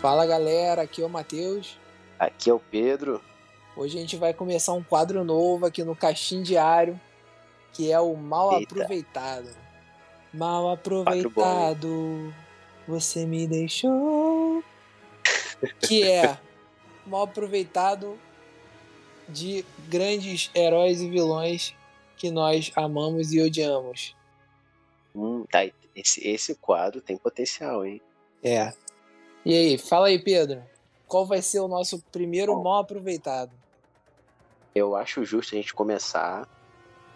Fala galera, aqui é o Matheus. Aqui é o Pedro. Hoje a gente vai começar um quadro novo aqui no Caixinho Diário, que é o Mal Eita. Aproveitado. Mal aproveitado, você me deixou. que é mal aproveitado de grandes heróis e vilões que nós amamos e odiamos. Hum, tá, esse, esse quadro tem potencial, hein? É. E aí, fala aí, Pedro. Qual vai ser o nosso primeiro Bom. mal aproveitado? Eu acho justo a gente começar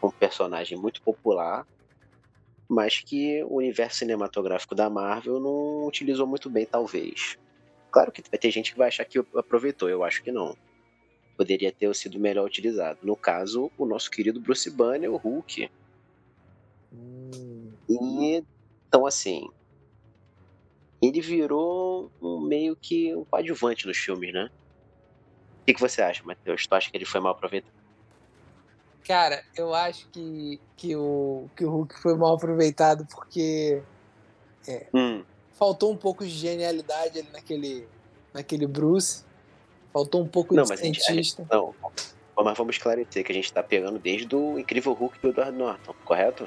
com um personagem muito popular, mas que o universo cinematográfico da Marvel não utilizou muito bem, talvez. Claro que vai ter gente que vai achar que aproveitou, eu acho que não. Poderia ter sido melhor utilizado. No caso, o nosso querido Bruce Banner, o Hulk. Hum, E então assim, ele virou um meio que um coadjuvante nos filmes, né? O que, que você acha, Matheus? Tu acha que ele foi mal aproveitado? Cara, eu acho que, que, o, que o Hulk foi mal aproveitado porque Hum, faltou um pouco de genialidade ali naquele, naquele Bruce. Faltou um pouco não, de mas cientista. gente- não, mas vamos esclarecer que a gente tá pegando desde o Incrível Hulk do Edward Norton, correto?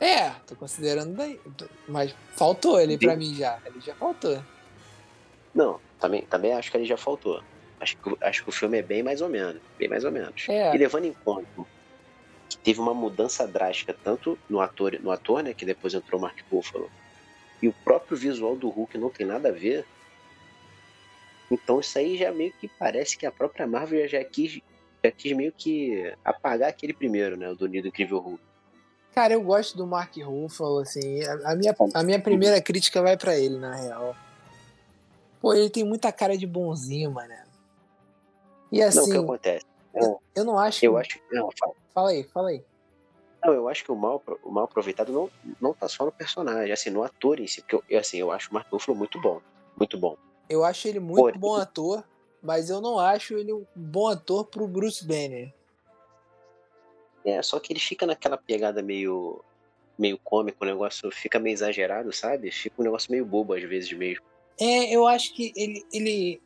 É, tô considerando daí. Mas faltou ele pra Sim. mim já. Ele já faltou. Não, também, também acho que ele já faltou. Acho que, acho que o filme é bem mais ou menos, bem mais ou menos. É. E levando em conta que teve uma mudança drástica tanto no ator, no ator, né, que depois entrou o Mark Ruffalo, e o próprio visual do Hulk não tem nada a ver. Então isso aí já meio que parece que a própria Marvel já quis, já quis meio que apagar aquele primeiro, né, o do Nido Incrível Hulk. Cara, eu gosto do Mark Ruffalo, assim. A, a minha, a minha primeira crítica vai pra ele, na real. Pô, ele tem muita cara de bonzinho, mano. E Não, o assim, que acontece? eu não acho. Eu acho que não, fala. Fala aí, fala aí. Não, eu acho que o mal, o mal aproveitado não, não tá só no personagem, assim, no ator em si, porque eu, eu, assim, eu acho o Mark Ruffalo muito bom, muito bom. Eu acho ele muito Porém- bom ator, mas eu não acho ele um bom ator pro Bruce Banner. É, só que ele fica naquela pegada meio meio cômico, o negócio fica meio exagerado, sabe? Fica um negócio meio bobo às vezes mesmo. É, eu acho que ele. ele...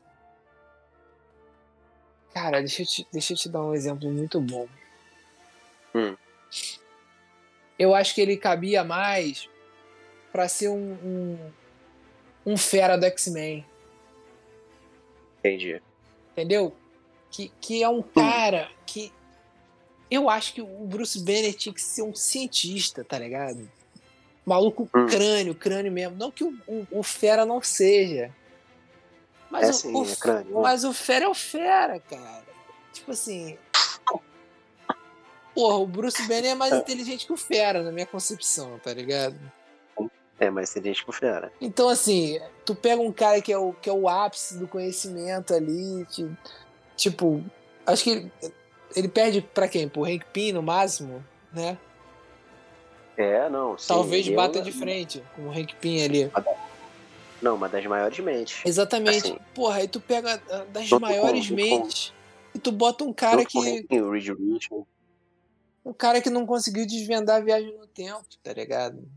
Cara, deixa eu, te, deixa eu te dar um exemplo muito bom. Hum. Eu acho que ele cabia mais pra ser um, um, um fera do X-Men. Entendi. entendeu? Que, que é um cara que. Eu acho que o Bruce Banner tinha que ser um cientista, tá ligado? Maluco Hum. crânio, crânio mesmo. Não que o, o, o Fera não seja. Mas, É o, sim, o, é crânio. mas o Fera é o Fera, cara. Tipo assim. Porra, o Bruce Banner é mais inteligente que o Fera, na minha concepção, tá ligado? É, mas tem gente que fera. Então, assim, tu pega um cara que é o, que é o ápice do conhecimento ali, ti- tipo, acho que ele, perde pra quem? Pro Hank Pym no máximo, né? É, não. sim, Talvez é bata de frente com o Hank Pym ali. Não, uma das maiores mentes. Exatamente. Assim, Porra, aí tu pega ah, das com- maiores com- mentes e tu bota um cara com que. Hank, o Reed. Um cara que não conseguiu desvendar a viagem no tempo, tá ligado?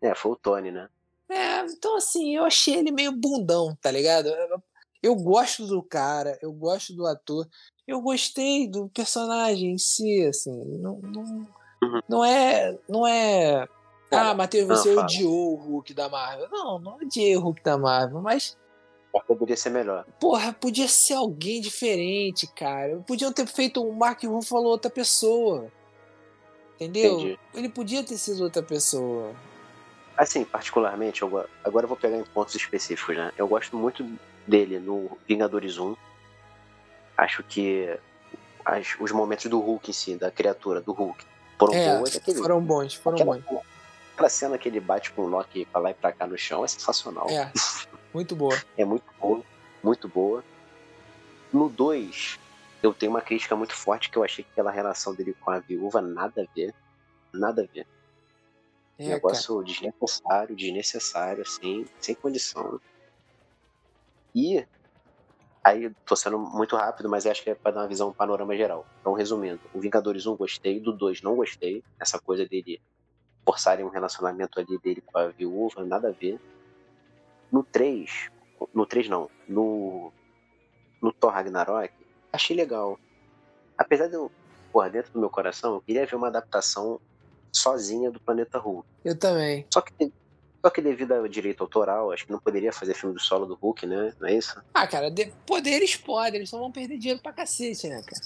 É, foi o Tony, né? É, então assim, eu achei ele meio bundão, tá ligado? Eu gosto do cara, eu gosto do ator, eu gostei do personagem em si, assim, não, não, Uhum. não é, não é, ah, Matheus, não, você fala. odiou o Hulk da Marvel. Não, não odiei o Hulk da Marvel, mas, poderia ser melhor. porra, podia ser alguém diferente, cara. Podiam ter feito o Mark Ruffalo outra pessoa, entendeu? Entendi. Ele podia ter sido outra pessoa. Assim, particularmente, eu, go- agora eu vou pegar em pontos específicos, né? Eu gosto muito dele no Vingadores 1. Acho que as- os momentos do Hulk em si, da criatura, do Hulk, foram É, boas. Aquele, foram bons, foram aquela, bons. aquela cena que ele bate com o Loki pra lá e pra cá no chão é sensacional. É, muito boa. É muito boa, muito boa. No 2, eu tenho uma crítica muito forte que eu achei que aquela relação dele com a viúva nada a ver. Nada a ver. É, cara. negócio desnecessário, desnecessário, assim, sem condição. E aí, tô sendo muito rápido, mas acho que é pra dar uma visão, um panorama geral. Então, resumindo, o Vingadores 1 gostei, do 2 não gostei. Essa coisa dele forçarem um relacionamento ali dele com a viúva, nada a ver. No 3, no 3 não, no, no Thor Ragnarok, achei legal. Apesar de eu, por dentro do meu coração, eu queria ver uma adaptação sozinha do Planeta Hulk. Eu também. Só que, só que devido ao direito autoral, acho que não poderia fazer filme do solo do Hulk, né? Não é isso? Ah, cara, de, poder eles podem, eles só vão perder dinheiro pra cacete, né, cara?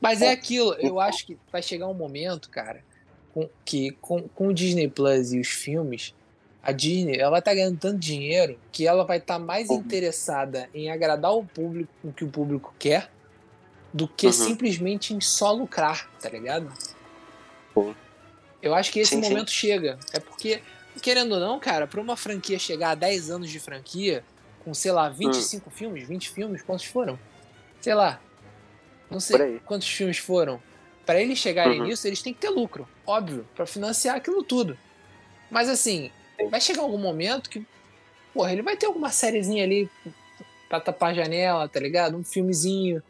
Mas é, é aquilo, eu acho que vai chegar um momento, cara, com, que com, com o Disney Plus e os filmes, a Disney ela tá ganhando tanto dinheiro que ela vai estar tá mais uhum. interessada em agradar o público o que o público quer do que uhum. simplesmente em só lucrar, tá ligado? Uhum. Eu acho que esse sim, momento sim. chega. É porque, querendo ou não, cara, pra uma franquia chegar a 10 anos de franquia, com, sei lá, 25 hum. filmes, 20 filmes, quantos foram? Sei lá. Não sei quantos filmes foram. Para eles chegarem uhum. nisso, eles têm que ter lucro, óbvio, para financiar aquilo tudo. Mas assim, vai chegar algum momento que, porra, ele vai ter alguma sériezinha ali pra tapar a janela, tá ligado? Um filmezinho.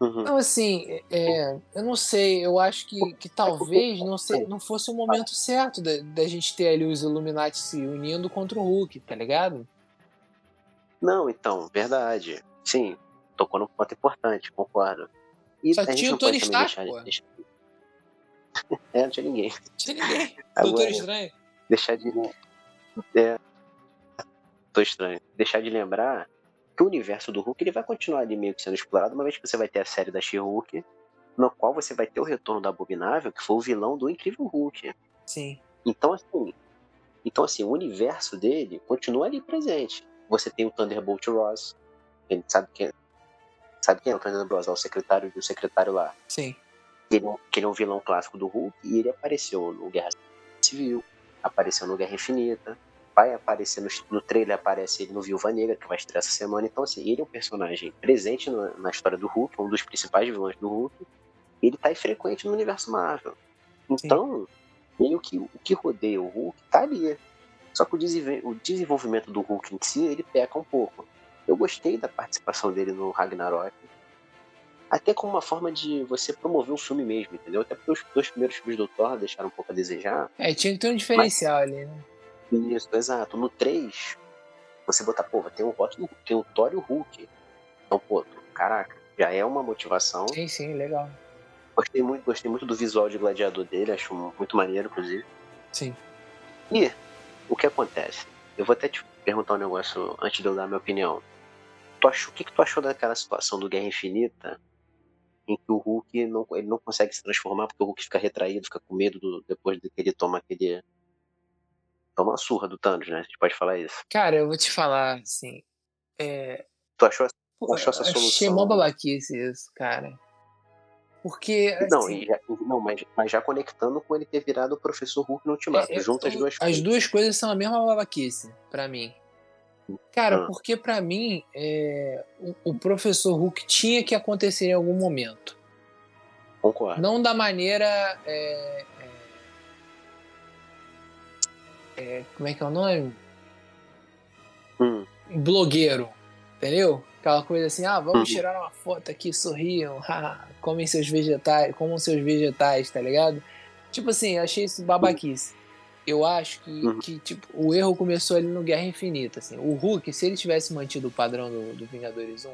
Uhum. Então, assim, é, eu não sei, eu acho que, que talvez não, sei, não fosse o momento certo da, gente ter ali os Illuminati se unindo contra o Hulk, tá ligado? Não, então, verdade. Sim, tocou num ponto importante, concordo. E Só tinha o Tony Stark, pô. É, não tinha ninguém. Tinha ninguém. Doutor Estranho. Deixar de. É. Tô estranho. Deixar de lembrar que o universo do Hulk ele vai continuar ali meio que sendo explorado, uma vez que você vai ter a série da She-Hulk, no qual você vai ter o retorno da Abominável, que foi o vilão do Incrível Hulk. Sim. Então, assim, então, assim, o universo dele continua ali presente. Você tem o Thunderbolt Ross, ele sabe quem, sabe quem é o Thunderbolt Ross, é o secretário do secretário lá. Sim. Ele, é que ele é um vilão clássico do Hulk e ele apareceu no Guerra Civil, apareceu no Guerra Infinita, vai aparecer no, no trailer, aparece ele no Viúva Negra, que vai estrear essa semana. Então, assim, ele é um personagem presente no, na história do Hulk, um dos principais vilões do Hulk. Ele tá frequente no universo Marvel. Então, meio que o que rodeia o Hulk tá ali. Só que o, o desenvolvimento do Hulk em si, ele peca um pouco. Eu gostei da participação dele no Ragnarok. Até como uma forma de você promover o filme mesmo, entendeu? Até porque os dois primeiros filmes do Thor deixaram um pouco a desejar. É, tinha que ter um diferencial mas... ali, né? Isso, exato. No 3, você botar, pô, tem o Hulk, tem o Thor e o Hulk. Então, pô, caraca, já é uma motivação. Sim, sim, legal. Gostei muito, gostei muito do visual de gladiador dele, acho muito maneiro, inclusive. Sim. E o que acontece? Eu vou até te perguntar um negócio antes de eu dar a minha opinião. Tu achou, o que, que tu achou daquela situação do Guerra Infinita em que o Hulk não, ele não consegue se transformar porque o Hulk fica retraído, fica com medo do, depois de que ele toma aquele toma uma surra do Thanos, né? A gente pode falar isso. Cara, eu vou te falar, assim. É... Tu achou, Pô, achou essa solução? Achei mó babaquice isso, cara. Porque. Assim, não, já, não mas, mas já conectando com ele ter virado o professor Hulk no Ultimato. É, junto as duas as coisas. As duas coisas são a mesma babaquice, para mim. Cara, ah. porque para mim é, o, o, professor Hulk tinha que acontecer em algum momento. Concordo. Não da maneira é, é, como é que é o nome? Hum. Blogueiro, entendeu? Aquela coisa assim, ah, vamos uhum. tirar uma foto aqui, sorriam, comem seus vegetais, comam seus vegetais, tá ligado? Tipo assim, achei isso babaquice. Eu acho que, uhum. que tipo, o erro começou ali no Guerra Infinita, assim. O Hulk, se ele tivesse mantido o padrão do, do Vingadores 1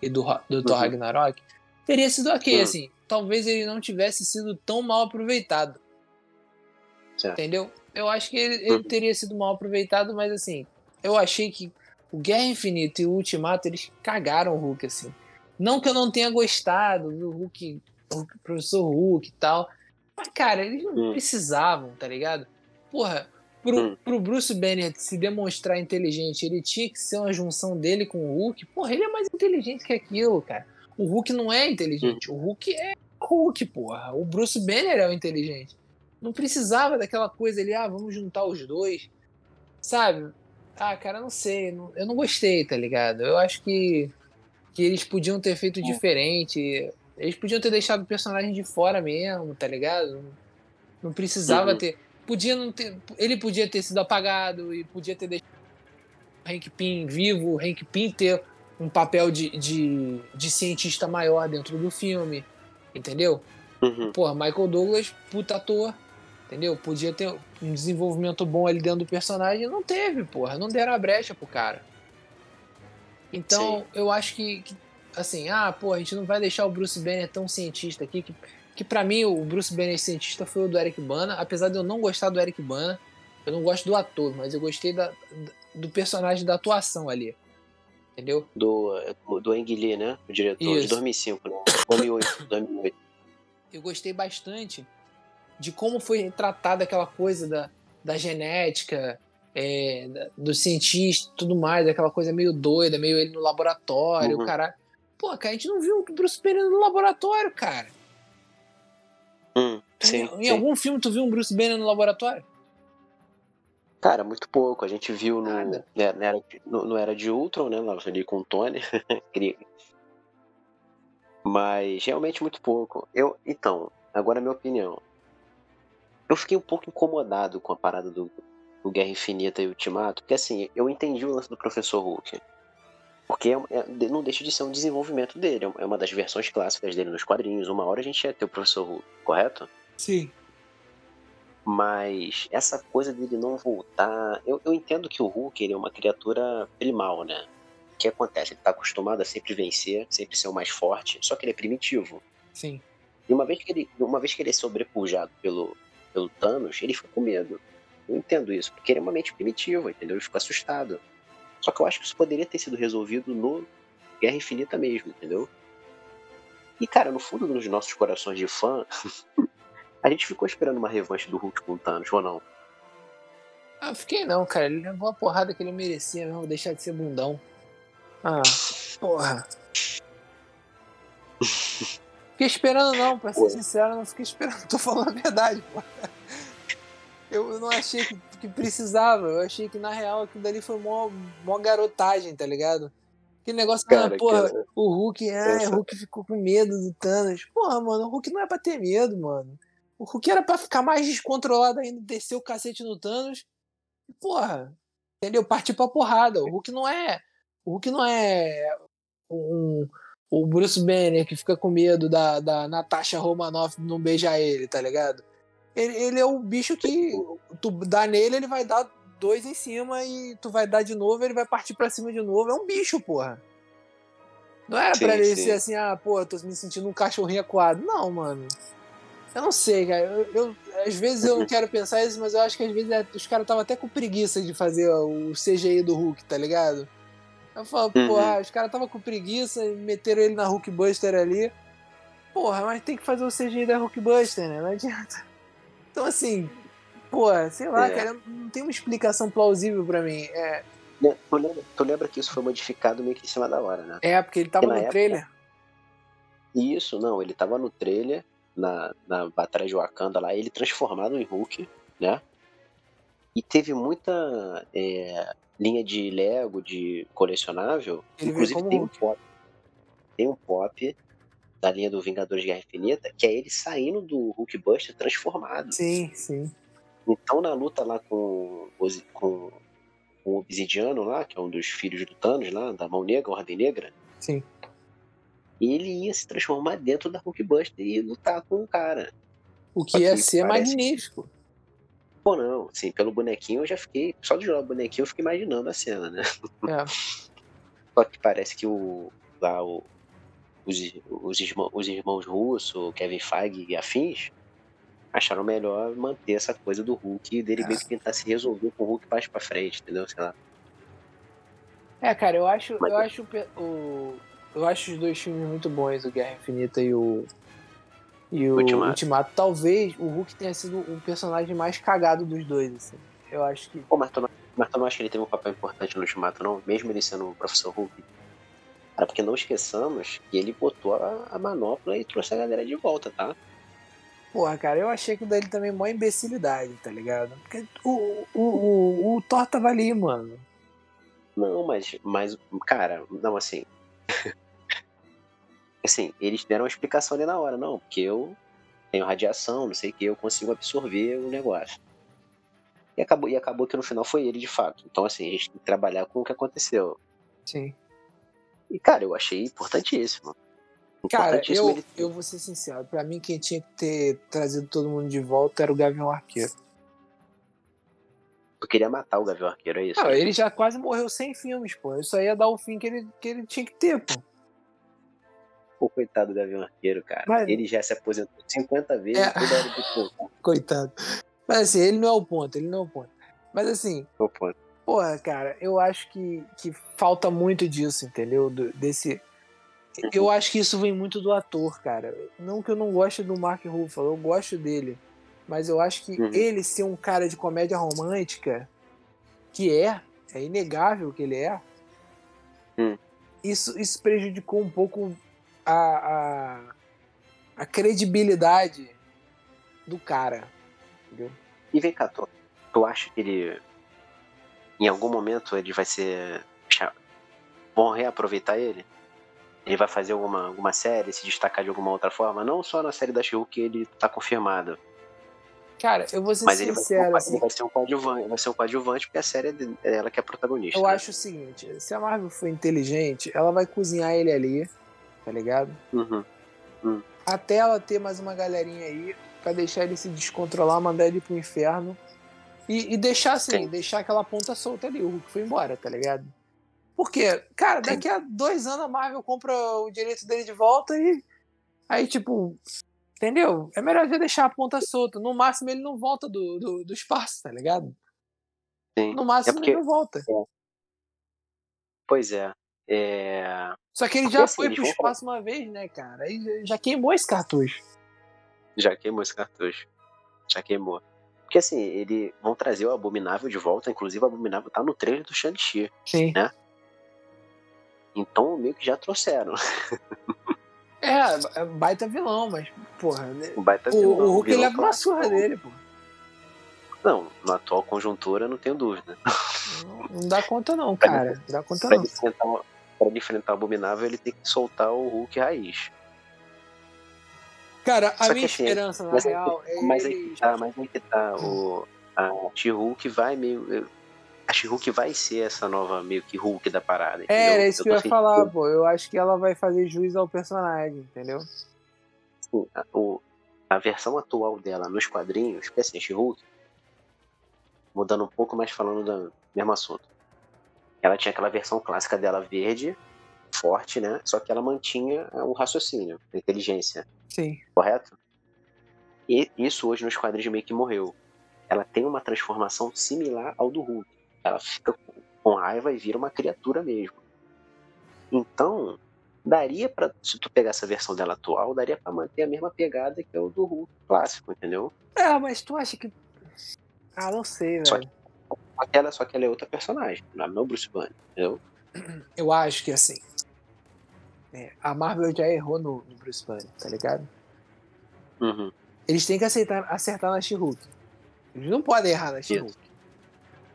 e do, do Thor uhum. Ragnarok, teria sido ok, uhum. assim. Talvez ele não tivesse sido tão mal aproveitado. Entendeu? Eu acho que ele, ele, teria sido mal aproveitado, mas assim, eu achei que o Guerra Infinita e o Ultimato, eles cagaram o Hulk, assim. Não que eu não tenha gostado do Hulk, Hulk professor Hulk e tal. Mas, cara, eles não hum. precisavam, tá ligado? Porra, pro, hum. pro Bruce Banner se demonstrar inteligente, ele tinha que ser uma junção dele com o Hulk. Porra, ele é mais inteligente que aquilo, cara. O Hulk não é inteligente. Hum. O Hulk é Hulk, porra. O Bruce Banner é o inteligente. Não precisava daquela coisa ali, ah, vamos juntar os dois. Sabe? Ah, cara, não sei. Não, eu não gostei, tá ligado? Eu acho que, que eles podiam ter feito diferente. Eles podiam ter deixado o personagem de fora mesmo, tá ligado? Não, não precisava uhum. ter. Podia não ter. Ele podia ter sido apagado e podia ter deixado o Hank Pym vivo, o Hank Pym ter um papel de, de, de cientista maior dentro do filme. Entendeu? Uhum. Porra, Michael Douglas, puta ator, Entendeu? Podia ter um desenvolvimento bom ali dentro do personagem. Não teve, porra. Não deram a brecha pro cara. Então, Sim. eu acho que, que, assim, ah, pô, a gente não vai deixar o Bruce Banner tão cientista aqui, que, que para mim o Bruce Banner cientista foi o do Eric Bana, apesar de eu não gostar do Eric Bana, eu não gosto do ator, mas eu gostei da, do personagem, da atuação ali. Entendeu? Do, do, Ang Lee, né? O diretor, Isso. de 2005, né? 2008, 2008. Eu gostei bastante de como foi tratada aquela coisa da, da genética, é, do cientista tudo mais, aquela coisa meio doida, meio ele no laboratório, uhum. cara. Pô, cara, a gente não viu o Bruce Banner no laboratório, cara. Hum, sim, em, em sim. algum filme tu viu um Bruce Banner no laboratório? Cara, muito pouco. A gente viu no, né, no, era, no, no Era de Ultron, né? Lá ali com o Tony. Mas realmente muito pouco. Eu, então, agora a minha opinião. Eu fiquei um pouco incomodado com a parada do, o Guerra Infinita e Ultimato, porque assim, eu entendi o lance do Professor Hulk. Porque é, é, não deixa de ser um desenvolvimento dele, é uma das versões clássicas dele nos quadrinhos. Uma hora a gente ia ter o Professor Hulk, correto? Sim. Mas essa coisa dele não voltar. Eu, eu entendo que o Hulk ele é uma criatura primal, né? O que acontece? Ele tá acostumado a sempre vencer, sempre ser o mais forte, só que ele é primitivo. Sim. E uma vez que ele, uma vez que ele é sobrepujado pelo, pelo Thanos, ele fica com medo. Eu entendo isso, porque ele é uma mente primitiva, entendeu? Ele ficou assustado. Só que eu acho que isso poderia ter sido resolvido no Guerra Infinita mesmo, entendeu? E, cara, no fundo dos nossos corações de fã, a gente ficou esperando uma revanche do Hulk com o Thanos, ou não? Ah, fiquei não, cara. Ele levou a porrada que ele merecia mesmo, deixar de ser bundão. Ah, porra. Fiquei esperando não, pra ser Pô. sincero, não fiquei esperando. Tô falando a verdade, porra eu não achei que, que, precisava. Eu achei que, na real, aquilo dali foi mó, mó garotagem, tá ligado? Aquele negócio, cara, ah, porra, cara, o Hulk, ah, o Hulk ficou com medo do Thanos. Porra, mano, o Hulk não é pra ter medo, mano. O Hulk era pra ficar mais descontrolado ainda, descer o cacete no Thanos. Porra, entendeu? Partir pra porrada. O Hulk não é. O Hulk não é um, o Bruce Banner que fica com medo da, da Natasha Romanoff não beijar ele, tá ligado? ele, ele é o bicho que tu dá nele, ele vai dar dois em cima e tu vai dar de novo, ele vai partir para cima de novo. É um bicho, porra. Não era sim, pra ele sim. ser assim, ah, pô, tô me sentindo um cachorrinho acuado. Não, mano. Eu não sei, cara. Eu, eu, às vezes eu não quero pensar isso, mas eu acho que às vezes é, os caras estavam até com preguiça de fazer o CGI do Hulk, tá ligado? Eu falo, uhum. porra, os caras estavam com preguiça e meteram ele na Hulkbuster ali. Porra, mas tem que fazer o CGI da Hulkbuster, né? Não adianta. Então, assim, pô, sei lá, é. cara, não tem uma explicação plausível para mim. É... Tu lembra, tu lembra, que isso foi modificado meio que em cima da hora, né? É, porque ele tava porque no época... trailer. Isso, não, ele tava no trailer, na, na Batalha de Wakanda lá, ele transformado em Hulk, né? E teve muita é, linha de Lego, de colecionável. Ele Inclusive tem um pop. Tem um pop da linha do Vingadores de Guerra Infinita, que é ele saindo do Hulkbuster transformado. Sim, sim. Então na luta lá com, com, com o Obsidiano lá, que é um dos filhos do Thanos lá, da Mão Negra, Ordem Negra. Sim. Ele ia se transformar dentro da Hulkbuster e lutar com o cara. O que ia ser parece... magnífico. Pô, não, sim, pelo bonequinho eu já fiquei. Só de jogar o bonequinho eu fiquei imaginando a cena, né? É. Só que parece que o. Lá, o, os, os, irmãos, os irmãos Russo, Kevin Feige e afins, acharam melhor manter essa coisa do Hulk e dele é. meio que tentar se resolver com o Hulk mais pra frente, entendeu? Sei lá. É, cara, eu acho, Mas... eu acho o, eu acho os dois filmes muito bons, o Guerra Infinita e o e o Ultimato. Ultimato. Talvez o Hulk tenha sido o personagem mais cagado dos dois, assim. Eu acho que. Pô, mas tu, não, mas tu não acha que ele teve um papel importante no Ultimato, não? Mesmo ele sendo o Professor Hulk? Cara, porque não esqueçamos que ele botou a, a manopla e trouxe a galera de volta, tá? Porra, cara, eu achei que dele também é mó imbecilidade, tá ligado? Porque o, o, o, o Thor tava ali, mano. Não, mas, mas cara, não, assim. Assim, eles deram uma explicação ali na hora, não, porque eu tenho radiação, não sei o que, eu consigo absorver o negócio. E acabou, e acabou que no final foi ele de fato. Então, assim, a gente tem que trabalhar com o que aconteceu. Sim. E, cara, eu achei importantíssimo. Cara, eu, ele... eu vou ser sincero. Pra mim, quem tinha que ter trazido todo mundo de volta era o Gavião Arqueiro. Eu queria matar o Gavião Arqueiro, é isso? Não, ele já quase morreu sem filmes, pô. Isso aí ia dar o fim que ele, que ele tinha que ter, pô. Pô, coitado do Gavião Arqueiro, cara. Mas... Ele já se aposentou 50 vezes é... toda hora de pouco. Coitado. Mas assim, ele não é o ponto, ele não é o ponto. Mas assim. É o ponto. Porra, cara, eu acho que, que falta muito disso, entendeu? Do, desse. Uhum. Eu acho que isso vem muito do ator, cara. Não que eu não goste do Mark Ruffalo, eu gosto dele. Mas eu acho que uhum. ele ser um cara de comédia romântica, que é, é inegável que ele é, uhum. isso, isso prejudicou um pouco a, a, a credibilidade do cara. Entendeu? E vem cá, tu, tu acha que ele. Em algum momento ele vai ser. Vão reaproveitar ele? Ele vai fazer alguma, alguma série, se destacar de alguma outra forma? Não só na série da she que ele tá confirmado. Cara, eu vou ser Mas sincero. Ele vai, assim, ele vai ser um coadjuvante, vai ser um coadjuvante porque a série é ela que é protagonista. Eu né? acho o seguinte: se a Marvel for inteligente, ela vai cozinhar ele ali, tá ligado? Uhum. Uhum. Até ela ter mais uma galerinha aí para deixar ele se descontrolar, mandar ele pro inferno. E, e deixar assim, Sim. deixar aquela ponta solta ali. O Hulk foi embora, tá ligado? Porque, cara, daqui a dois anos a Marvel compra o direito dele de volta e. Aí, tipo, Entendeu? É melhor já deixar a ponta solta. No máximo ele não volta do, do, do espaço, tá ligado? Sim. No máximo é porque... ele não volta. É. Pois é. É. Só que ele porque já assim, foi pro espaço uma vez, né, cara? Aí já queimou esse cartucho. Já queimou esse cartucho. Já queimou. Porque assim, eles vão trazer o Abominável de volta, inclusive o Abominável tá no trailer do Shang-Chi. Sim. Né? Então meio que já trouxeram. É, é baita vilão, mas, porra. Né? Baita vilão, o, o Hulk leva uma surra dele, pô. Não, na atual conjuntura não tenho dúvida. Não, não dá conta não, cara. Não dá conta pra não. Enfrentar, pra enfrentar o Abominável, ele tem que soltar o Hulk raiz. Cara, a Só minha assim, esperança, na real, é. Mas aí que tá, mas aí que tá. O, a She-Hulk vai meio a She-Hulk vai ser essa nova meio que Hulk da parada. É, entendeu? É, isso eu que eu ia falar, pô. Eu acho que ela vai fazer juiz ao personagem, entendeu? Sim, a, o, a versão atual dela nos quadrinhos, porque assim, She-Hulk, mudando um pouco, mais falando do mesmo assunto. Ela tinha aquela versão clássica dela verde, forte, né? Só que ela mantinha o raciocínio, a inteligência. Sim. Correto? E isso hoje nos quadrinhos meio que morreu. Ela tem uma transformação similar ao do Hulk ela fica com raiva e vira uma criatura mesmo. Então, daria para se tu pegar essa versão dela atual, daria para manter a mesma pegada que é o do Hulk clássico, entendeu? É, mas tu acha que Ah, não sei, velho. Só que, só que ela, só que ela é outra personagem, não é o Bruce Banner, entendeu? Eu acho que assim, é, a Marvel já errou no, no, Bruce Banner, tá ligado? Uhum. Eles têm que aceitar, acertar na She-Hulk. Eles não podem errar na She-Hulk.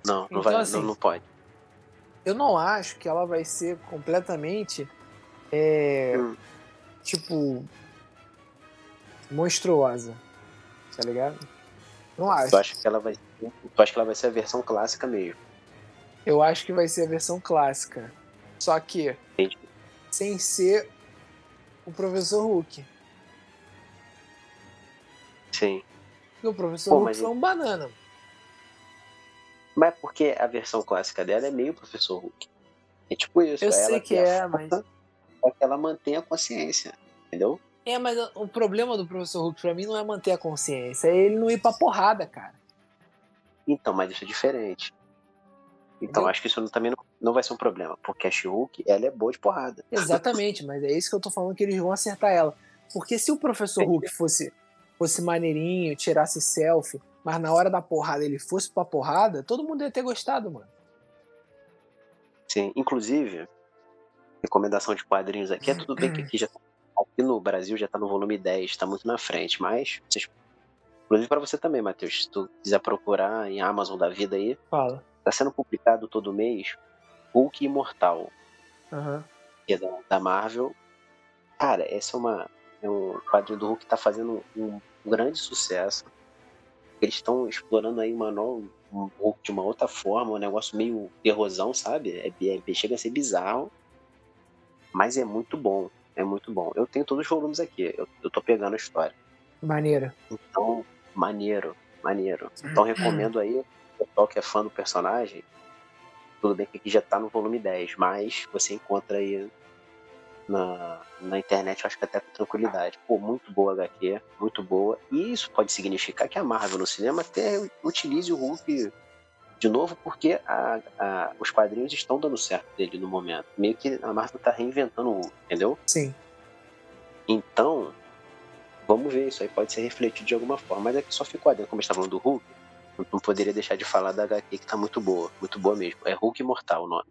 Não, não, então, vai, assim, não, não pode. Eu não acho que ela vai ser completamente. É, hum. Tipo. Monstruosa. Tá ligado? Não acho. Tu acha que ela vai. Tu acha que ela vai ser a versão clássica mesmo? Eu acho que vai ser a versão clássica. Só que. Entendi. Sem ser o professor Hulk. Sim. Porque o professor Pô, Hulk foi um banana. Mas porque a versão clássica dela é meio Professor Hulk. É tipo isso. Eu sei que é, mas. Pra que ela mantenha a consciência, entendeu? É, mas o problema do Professor Hulk pra mim não é manter a consciência, é ele não ir pra porrada, cara. Então, mas isso é diferente. Então Entendeu? acho que isso também não, não vai ser um problema, porque a She-Hulk, ela é boa de porrada. Exatamente, mas é isso que eu tô falando que eles vão acertar ela. Porque se o Professor Hulk fosse, fosse maneirinho, tirasse selfie, mas na hora da porrada ele fosse pra porrada, todo mundo ia ter gostado, mano. Sim, inclusive, recomendação de quadrinhos aqui, é tudo bem que aqui já tá, aqui no Brasil já tá no volume 10, tá muito na frente, mas vocês, inclusive para você também, Matheus, se tu quiser procurar em Amazon da vida aí, Fala. tá sendo publicado todo mês Hulk Imortal. Uhum. Que é da, da Marvel. Cara, essa é uma é um quadrinho do Hulk que tá fazendo um, grande sucesso eles estão explorando aí uma nova, um, de uma outra forma, um negócio meio erosão, sabe? É, é, chega a ser bizarro, mas é muito bom. É muito bom. Eu tenho todos os volumes aqui. Eu, eu tô pegando a história. Maneiro. Então, maneiro, maneiro. Então recomendo aí, o pessoal que é fã do personagem, tudo bem que aqui já tá no volume 10, mas você encontra aí na, na internet, eu acho que até com tranquilidade. Pô, muito boa HQ, muito boa. E isso pode significar que a Marvel no cinema até utilize o Hulk de novo, porque a, a, os quadrinhos estão dando certo dele no momento. Meio que a Marvel tá reinventando o Hulk, entendeu? Sim. Então, vamos ver, isso aí pode ser refletido de alguma forma. Mas é que só ficou adentro, como a gente tá falando do Hulk, não poderia deixar de falar da HQ que tá muito boa, muito boa mesmo. É Hulk Imortal o nome.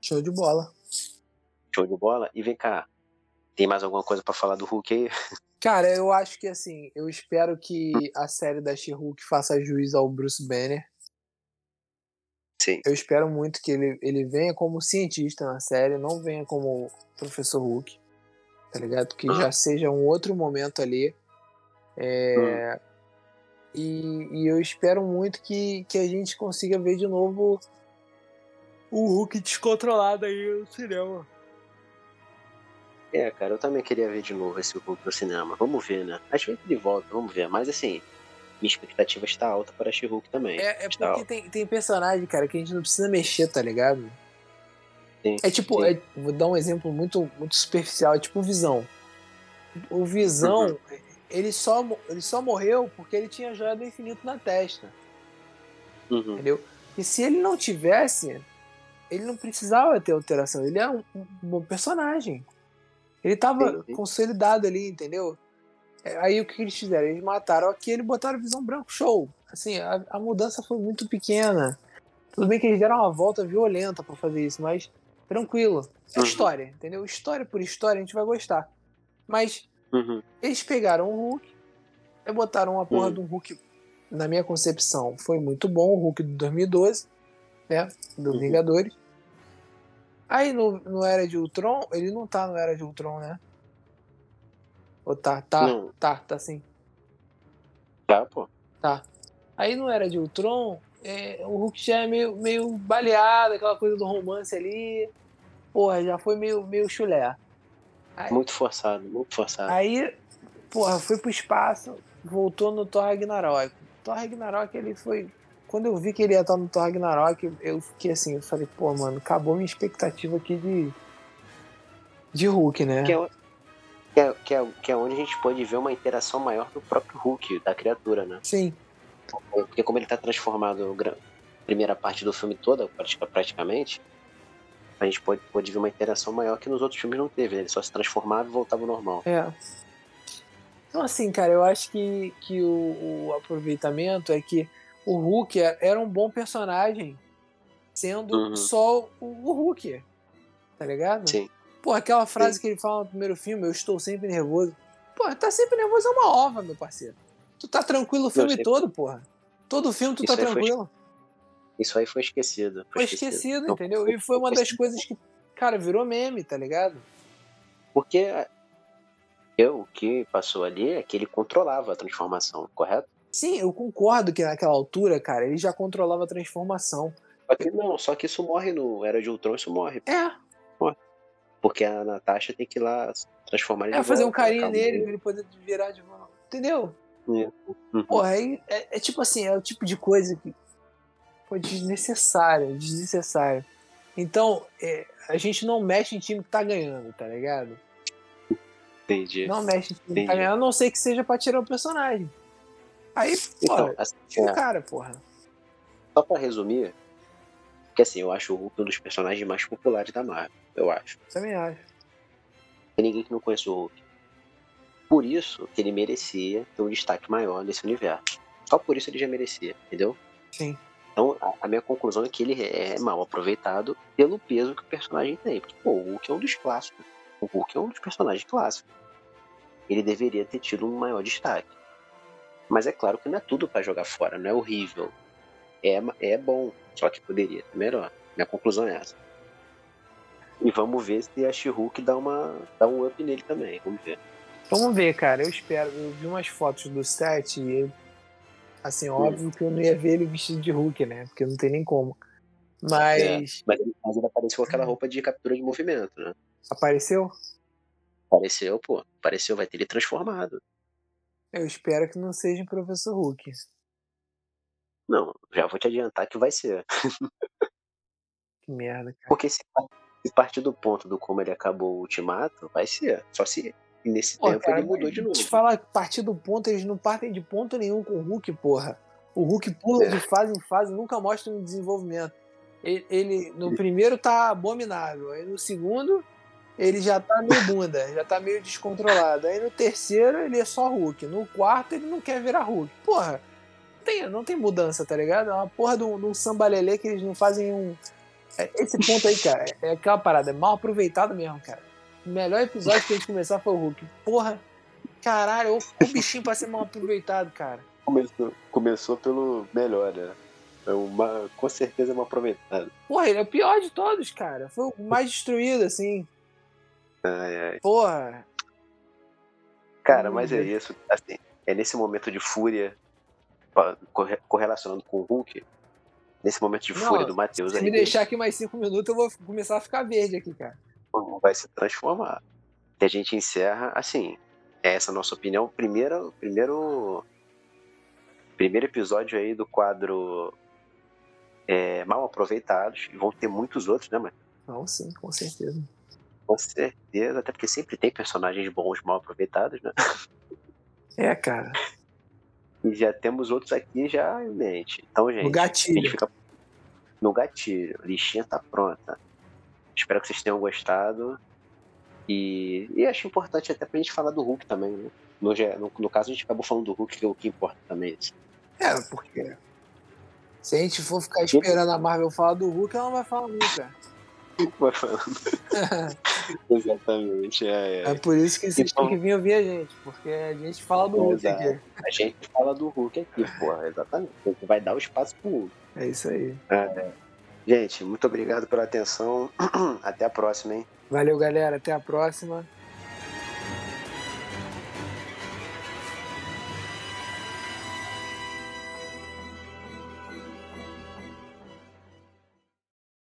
Show de bola. Show de bola. E vem cá, tem mais alguma coisa para falar do Hulk aí? Cara, eu acho que assim, eu espero que a série da She-Hulk faça juiz ao Bruce Banner. Sim. Eu espero muito que ele, ele venha como cientista na série, não venha como professor Hulk. Tá ligado? Que já seja um outro momento ali. É, hum. e, e eu espero muito que, que a gente consiga ver de novo o Hulk descontrolado aí no cinema. É, cara, eu também queria ver de novo esse Hulk no cinema. Vamos ver, né? Acho que ele volta, vamos ver. Mas assim, minha expectativa está alta para She-Hulk também. É, é porque tem, tem personagem, cara, que a gente não precisa mexer, tá ligado? Sim, é tipo, é, vou dar um exemplo muito, muito superficial, é tipo o Visão. O Visão, uhum. ele, só, ele só morreu porque ele tinha a joia do infinito na testa. Uhum. Entendeu? E se ele não tivesse, ele não precisava ter alteração. Ele é um, um bom personagem. Ele tava sim. consolidado ali, entendeu? É, Aí o que eles fizeram? Eles mataram aquele e botaram visão branco, show. Assim, a, a mudança foi muito pequena. Tudo bem que eles deram uma volta violenta pra fazer isso, mas tranquilo. É Uhum. história, entendeu? História por história a gente vai gostar. Mas Uhum. eles pegaram o Hulk e botaram uma porra Uhum. de um Hulk, na minha concepção, foi muito bom, o Hulk de 2012, né? Do Uhum. Vingadores. Aí no, no Era de Ultron, ele não tá no Era de Ultron, né? Ou tá? Tá, Não. tá, tá sim. Tá, pô. Tá. Aí no Era de Ultron, é, o Hulk já é meio, meio baleado, aquela coisa do romance ali. Porra, já foi meio, meio chulé. Aí, Muito forçado, muito forçado. aí, porra, foi pro espaço, voltou no Thor Ragnarok. Thor Ragnarok, ele foi. Quando eu vi que ele ia estar no Thor Ragnarok, eu fiquei assim, eu falei, pô, mano, acabou minha expectativa aqui de. De Hulk, né? Que é, que, é, que, é, que é onde a gente pode ver uma interação maior do próprio Hulk, da criatura, né? Sim, Porque como ele tá transformado primeira parte do filme toda, pratica- praticamente, a gente pode, pode ver uma interação maior que nos outros filmes não teve, né? Ele só se transformava e voltava ao normal. é. Então, assim, cara, eu acho que, que o, o aproveitamento é que o Hulk é- era um bom personagem, sendo Uhum. só o, o Hulk. Tá ligado? Sim. Pô, aquela frase que ele fala no primeiro filme, eu estou sempre nervoso. Pô, tá sempre nervoso é uma ova, meu parceiro. Tu tá tranquilo o filme todo, porra. Todo filme tu Isso tá aí foi tranquilo. Isso aí foi esquecido. Foi esquecido, Não, entendeu? E foi uma das coisas que, cara, virou meme, tá ligado? Porque eu, o que passou ali é que ele controlava a transformação, correto? Sim, eu concordo que naquela altura, cara, ele já controlava a transformação. Só que não, só que isso morre no Era de Ultron, isso morre. É, Porque a Natasha tem que ir lá transformar ele é fazer um volta, carinho nele ele. pra ele poder virar de volta. Entendeu? Uhum. Porra, aí é, é tipo assim, é o tipo de coisa que foi desnecessário, desnecessário. Então, é, a gente não mexe em time que tá ganhando, tá ligado? Entendi. Não mexe em time que tá Entendi. ganhando, a não ser que seja pra tirar o personagem. Aí, Então, porra, assim, é, o cara, porra. só pra resumir, porque assim, eu acho o Hulk um dos personagens mais populares da Marvel, eu acho. Também acho. Tem ninguém que não conhece o Hulk. Por isso que ele merecia ter um destaque maior nesse universo. Só por isso ele já merecia, entendeu? Sim. Então, a, a minha conclusão é que ele é mal aproveitado pelo peso que o personagem tem. Porque, pô, o Hulk é um dos clássicos. O Hulk é um dos personagens clássicos. Ele deveria ter tido um maior destaque. Mas é claro que não é tudo pra jogar fora, não é horrível. É, é bom, só que poderia ser melhor. Minha conclusão é essa. E vamos ver se a She-Hulk dá, uma, dá um up nele também. Vamos ver. Vamos ver, cara. Eu espero. Eu vi umas fotos do set e eu- assim, óbvio que eu não ia ver ele vestido de Hulk, né? Porque não tem nem como. Mas. Mas ele, mas ele apareceu com aquela roupa de captura de movimento, né? Apareceu? Apareceu, pô. Apareceu, vai ter ele transformado. Eu espero que não seja o Professor Hulk. Não, já vou te adiantar que vai ser. que merda, cara. Porque se, se partir do ponto do como ele acabou o ultimato, vai ser. Só se nesse Pô, tempo cara, ele mudou de novo. Te falar partir do ponto, eles não partem de ponto nenhum com o Hulk, porra. O Hulk pula é. de fase em fase, nunca mostra um desenvolvimento. Ele, ele no primeiro tá abominável, aí no segundo ele já tá meio bunda, já tá meio descontrolado. Aí no terceiro ele é só Hulk. No quarto ele não quer virar Hulk. Porra, não tem, não tem mudança, tá ligado? É uma porra de um, de um sambalelê que eles não fazem um. É, esse ponto aí, cara, é aquela parada, é mal aproveitado mesmo, cara. O melhor episódio que a gente começar foi o Hulk. Porra, caralho, o, bichinho pra ser mal aproveitado, cara. Começou, começou pelo melhor, né? É uma, com certeza é uma aproveitada. Porra, ele é o pior de todos, cara. Foi o mais destruído, assim. Ai, ai. Porra. Cara, mas é isso. Assim, é nesse momento de fúria, correlacionando com o Hulk, nesse momento de Não, fúria do Matheus. Se me deixar aqui mais cinco minutos, eu vou começar a ficar verde aqui, cara. Vai se transformar. E a gente encerra assim. É essa a nossa opinião. Primeiro, primeiro, primeiro episódio aí do quadro é, Mal Aproveitados. E vão ter muitos outros, né, mano? Não, sim, com certeza. Com certeza, até porque sempre tem personagens bons mal aproveitados, né? É, cara. E já temos outros aqui já em mente. Então, gente. No gatilho. Fica... No gatilho. A listinha tá pronta. Espero que vocês tenham gostado. E, e acho importante até pra gente falar do Hulk também, né? No, no, no caso, a gente acabou falando do Hulk, que é o que importa também. Assim. É, porque. Se a gente for ficar esperando a Marvel falar do Hulk, ela não vai falar nunca. Vai falando. Exatamente, é, é. é por isso que vocês então, têm que vir ouvir a gente, porque a gente fala do Hulk exato. aqui. A gente fala do Hulk aqui, porra, exatamente. Vai dar o espaço pro Hulk. É isso aí. É. Gente, muito obrigado pela atenção. Até a próxima, hein? Valeu, galera. Até a próxima.